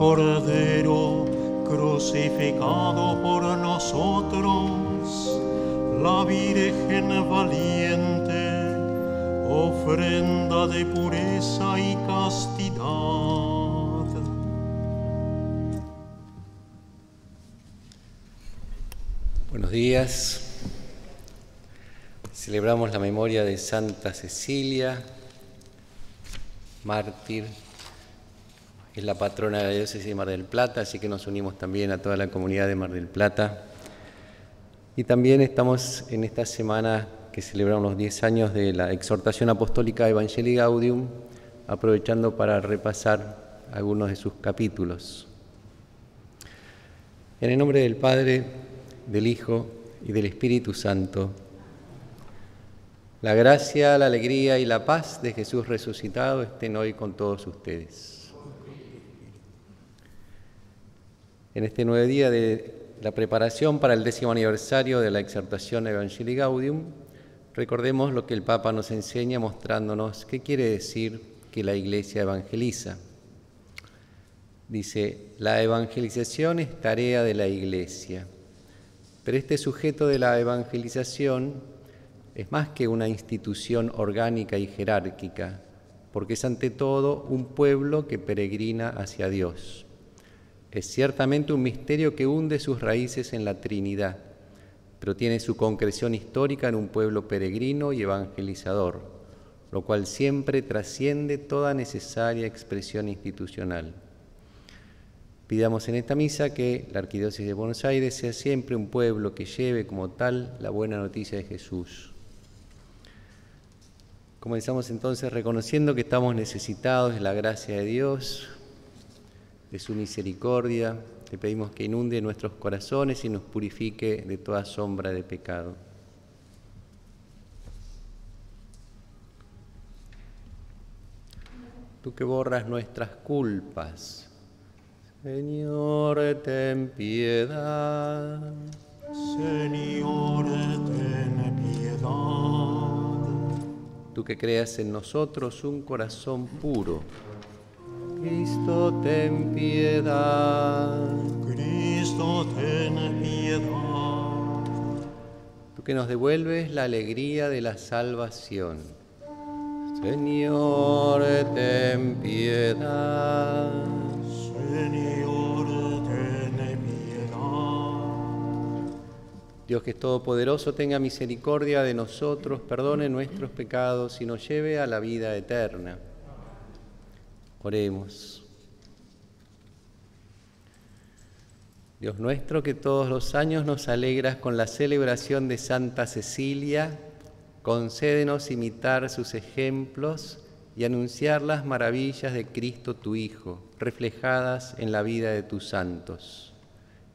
Cordero crucificado por nosotros, la Virgen valiente, ofrenda de pureza y castidad. Buenos días. Celebramos la memoria de Santa Cecilia, mártir, es la patrona de la diócesis de Mar del Plata, así que nos unimos también a toda la comunidad de Mar del Plata. Y también estamos en esta semana que celebramos los 10 años de la exhortación apostólica Evangelii Gaudium, aprovechando para repasar algunos de sus capítulos. En el nombre del Padre, del Hijo y del Espíritu Santo, la gracia, la alegría y la paz de Jesús resucitado estén hoy con todos ustedes. En este nuevo día de la preparación para el décimo aniversario de la exhortación Evangelii Gaudium, recordemos lo que el Papa nos enseña mostrándonos qué quiere decir que la Iglesia evangeliza. Dice, la evangelización es tarea de la Iglesia, pero este sujeto de la evangelización es más que una institución orgánica y jerárquica, porque es ante todo un pueblo que peregrina hacia Dios. Es ciertamente un misterio que hunde sus raíces en la Trinidad, pero tiene su concreción histórica en un pueblo peregrino y evangelizador, lo cual siempre trasciende toda necesaria expresión institucional. Pidamos en esta misa que la Arquidiócesis de Buenos Aires sea siempre un pueblo que lleve como tal la buena noticia de Jesús Comenzamos entonces reconociendo que estamos necesitados de la gracia de Dios, de su misericordia. Le pedimos que inunde nuestros corazones y nos purifique de toda sombra de pecado. Tú que borras nuestras culpas, Señor, ten piedad. Señor, ten piedad tú que creas en nosotros un corazón puro. Cristo, ten piedad. Cristo, ten piedad. Tú que nos devuelves la alegría de la salvación. Señor, ten piedad. Dios que es todopoderoso, tenga misericordia de nosotros, perdone nuestros pecados y nos lleve a la vida eterna. Oremos. Dios nuestro, que todos los años nos alegras con la celebración de Santa Cecilia, concédenos imitar sus ejemplos y anunciar las maravillas de Cristo tu Hijo, reflejadas en la vida de tus santos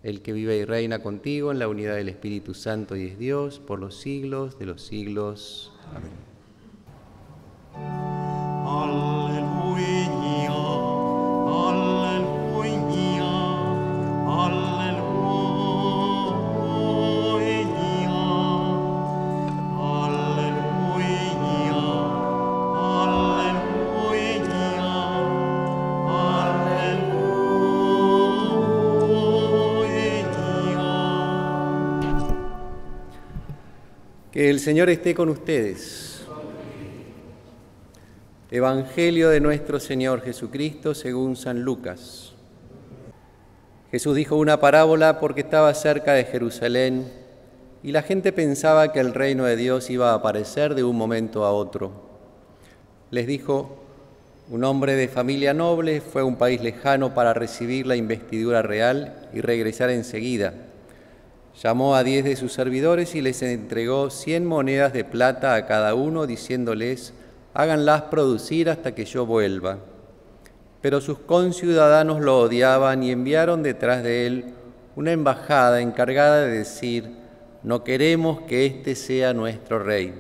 el que vive y reina contigo en la unidad del Espíritu Santo y es Dios por los siglos de los siglos. Amén. Que el Señor esté con ustedes. Evangelio de nuestro Señor Jesucristo según San Lucas. Jesús dijo una parábola porque estaba cerca de Jerusalén y la gente pensaba que el reino de Dios iba a aparecer de un momento a otro. Les dijo, un hombre de familia noble fue a un país lejano para recibir la investidura real y regresar enseguida Llamó a diez de sus servidores y les entregó cien monedas de plata a cada uno, diciéndoles, háganlas producir hasta que yo vuelva. Pero sus conciudadanos lo odiaban y enviaron detrás de él una embajada encargada de decir, no queremos que éste sea nuestro rey.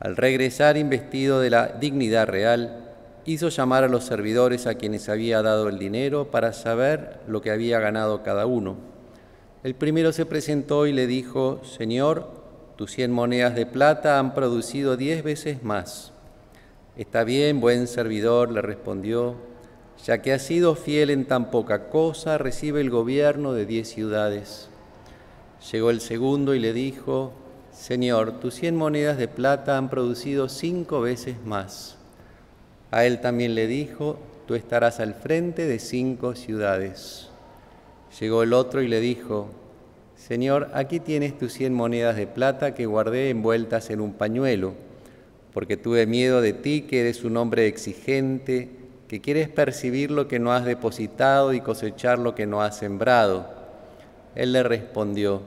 Al regresar investido de la dignidad real, hizo llamar a los servidores a quienes había dado el dinero para saber lo que había ganado cada uno. El primero se presentó y le dijo, Señor, tus cien monedas de plata han producido diez veces más. Está bien, buen servidor, le respondió, Ya que has sido fiel en tan poca cosa, recibe el gobierno de diez ciudades. Llegó el segundo y le dijo, Señor, tus cien monedas de plata han producido cinco veces más. A él también le dijo, tú estarás al frente de cinco ciudades. Llegó el otro y le dijo, Señor, aquí tienes tus cien monedas de plata que guardé envueltas en un pañuelo, porque tuve miedo de ti, que eres un hombre exigente, que quieres percibir lo que no has depositado y cosechar lo que no has sembrado. Él le respondió,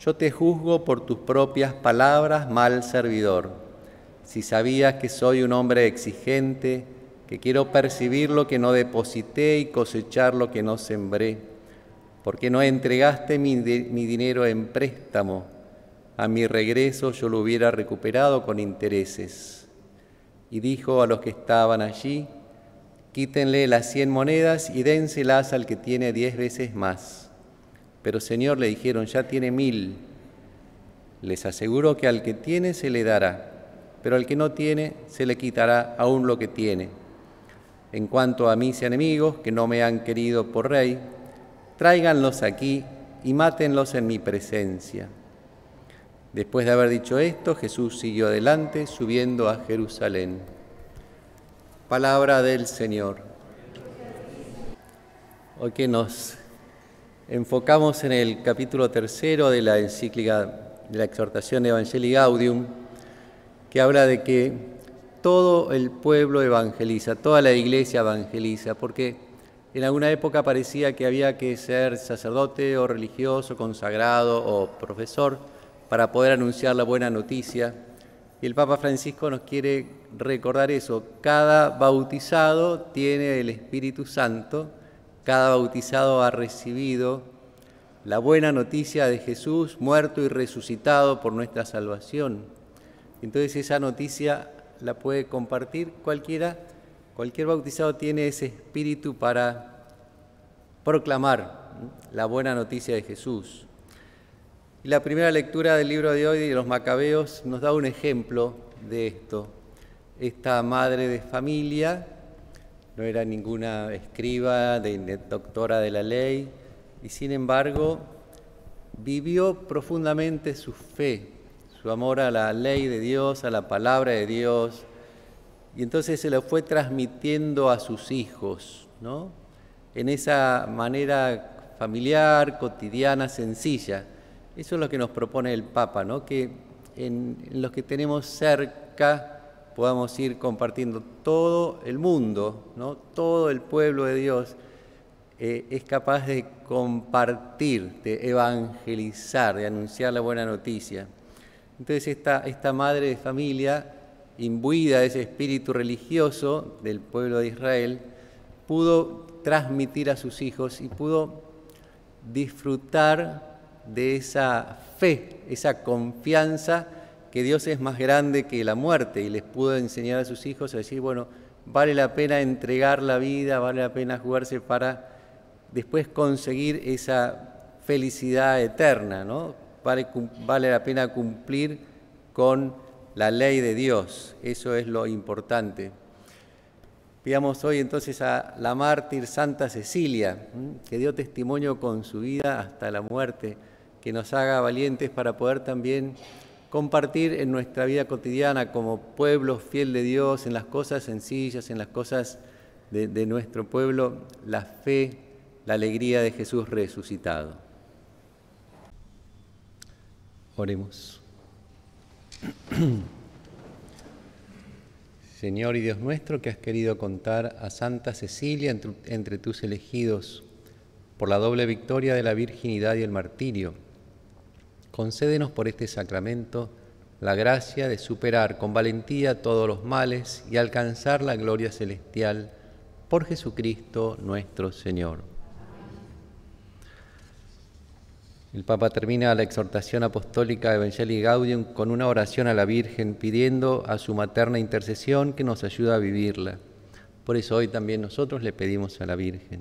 yo te juzgo por tus propias palabras, mal servidor. Si sabías que soy un hombre exigente, que quiero percibir lo que no deposité y cosechar lo que no sembré, ¿por qué no entregaste mi, mi dinero en préstamo? A mi regreso yo lo hubiera recuperado con intereses. Y dijo a los que estaban allí, quítenle las cien monedas y dénselas al que tiene diez veces más. Pero Señor, le dijeron, ya tiene mil. Les aseguro que al que tiene se le dará, pero al que no tiene se le quitará aún lo que tiene. En cuanto a mis enemigos, que no me han querido por rey, tráiganlos aquí y mátenlos en mi presencia. Después de haber dicho esto, Jesús siguió adelante, subiendo a Jerusalén. Palabra del Señor. Hoy que nos enfocamos en el capítulo tercero de la encíclica de la exhortación Evangelii Gaudium, que habla de que todo el pueblo evangeliza, toda la iglesia evangeliza, porque en alguna época parecía que había que ser sacerdote o religioso, consagrado o profesor para poder anunciar la buena noticia. Y el Papa Francisco nos quiere recordar eso. Cada bautizado tiene el Espíritu Santo cada bautizado ha recibido la buena noticia de Jesús muerto y resucitado por nuestra salvación. Entonces esa noticia la puede compartir cualquiera, cualquier bautizado tiene ese espíritu para proclamar la buena noticia de Jesús. Y la primera lectura del libro de hoy de los Macabeos nos da un ejemplo de esto. Esta madre de familia no era ninguna escriba, de, doctora de la ley, y sin embargo vivió profundamente su fe, su amor a la ley de Dios, a la palabra de Dios, y entonces se lo fue transmitiendo a sus hijos, ¿no? En esa manera familiar, cotidiana, sencilla. Eso es lo que nos propone el Papa, ¿no? Que en los que tenemos cerca podamos ir compartiendo. Todo el mundo, ¿no? todo el pueblo de Dios eh, es capaz de compartir, de evangelizar, de anunciar la buena noticia. Entonces esta, esta madre de familia, imbuida de ese espíritu religioso del pueblo de Israel, pudo transmitir a sus hijos y pudo disfrutar de esa fe, esa confianza que Dios es más grande que la muerte y les pudo enseñar a sus hijos a decir, bueno, vale la pena entregar la vida, vale la pena jugarse para después conseguir esa felicidad eterna, ¿no? Vale, vale la pena cumplir con la ley de Dios, eso es lo importante. Pidamos hoy entonces a la mártir Santa Cecilia, que dio testimonio con su vida hasta la muerte, que nos haga valientes para poder también compartir en nuestra vida cotidiana como pueblo fiel de Dios, en las cosas sencillas, en las cosas de, nuestro pueblo, la fe, la alegría de Jesús resucitado. Oremos. Señor y Dios nuestro, que has querido contar a Santa Cecilia entre, tus elegidos por la doble victoria de la virginidad y el martirio concédenos por este sacramento la gracia de superar con valentía todos los males y alcanzar la gloria celestial por Jesucristo nuestro Señor. El Papa termina la exhortación apostólica Evangelii Gaudium con una oración a la Virgen pidiendo a su materna intercesión que nos ayude a vivirla. Por eso hoy también nosotros le pedimos a la Virgen.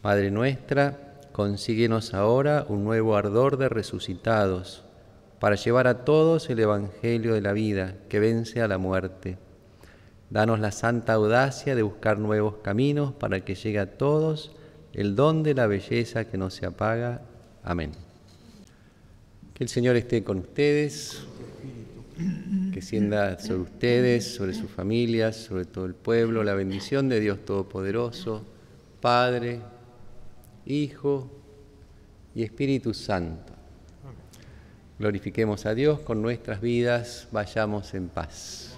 Madre nuestra, consíguenos ahora un nuevo ardor de resucitados, para llevar a todos el Evangelio de la vida que vence a la muerte. Danos la santa audacia de buscar nuevos caminos para que llegue a todos el don de la belleza que no se apaga. Amén. Que el Señor esté con ustedes, que sienda sobre ustedes, sobre sus familias, sobre todo el pueblo, la bendición de Dios Todopoderoso, Padre, Hijo y Espíritu Santo. Glorifiquemos a Dios con nuestras vidas, vayamos en paz.